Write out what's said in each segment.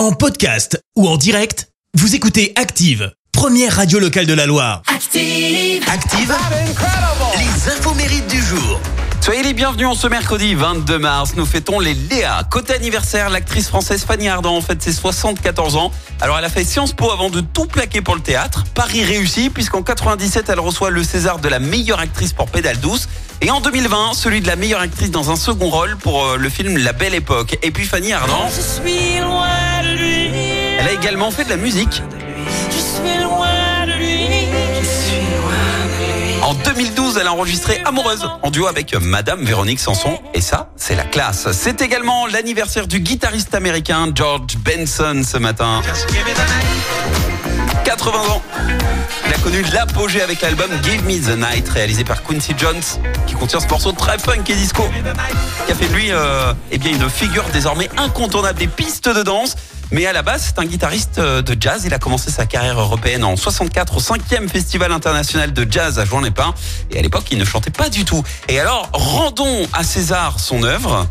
En podcast ou en direct, vous écoutez Active, première radio locale de la Loire. Active. Active, les infos mérites du jour. Soyez les bienvenus en ce mercredi 22 mars. Nous fêtons les Léa. Côté anniversaire, l'actrice française Fanny Ardant fête ses 74 ans. Alors elle a fait Sciences Po avant de tout plaquer pour le théâtre. Paris réussi puisqu'en 97 elle reçoit le César de la meilleure actrice pour Pédale douce. Et en 2020, celui de la meilleure actrice dans un second rôle pour euh, le film La Belle Époque. Et puis Fanny Ardant, Je suis loin de lui. elle a également fait de la musique. Je suis loin de lui. Je suis loin de lui. En 2012, elle a enregistré Amoureuse en duo avec Madame Véronique Sanson. Et ça, c'est la classe. C'est également l'anniversaire du guitariste américain George Benson ce matin. 80 ans. Il a connu l'apogée avec l'album Give Me the Night, réalisé par Quincy Jones, qui contient ce morceau très funk et disco, qui a fait de lui euh, eh bien, une figure désormais incontournable des pistes de danse. Mais à la base, c'est un guitariste euh, de jazz. Il a commencé sa carrière européenne en 64 au 5e Festival international de jazz à Jouan-les-Pins. Et à l'époque, il ne chantait pas du tout. Et alors, rendons à César son œuvre.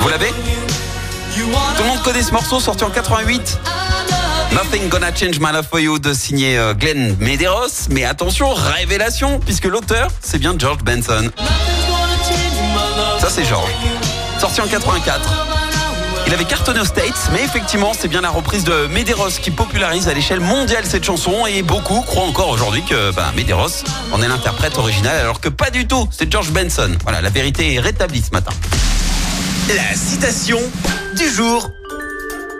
Vous l'avez? Tout le monde connaît ce morceau, sorti en 88 Nothing Gonna Change My Love For You de signé euh, Glenn Medeiros. Mais attention, révélation, puisque l'auteur, c'est bien George Benson. Ça, c'est George. Sorti en 84. Il avait cartonné aux States, mais effectivement, c'est bien la reprise de Medeiros qui popularise à l'échelle mondiale cette chanson et beaucoup croient encore aujourd'hui que bah, Medeiros en est l'interprète original alors que pas du tout, c'est George Benson. Voilà, la vérité est rétablie ce matin. La citation du jour.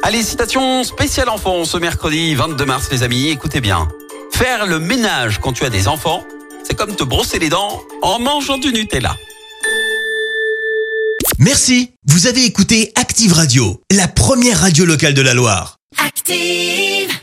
Allez, citation spéciale enfant ce mercredi 22 mars les amis, écoutez bien. Faire le ménage quand tu as des enfants, c'est comme te brosser les dents en mangeant du Nutella. Merci, vous avez écouté Active Radio, la première radio locale de la Loire. Active.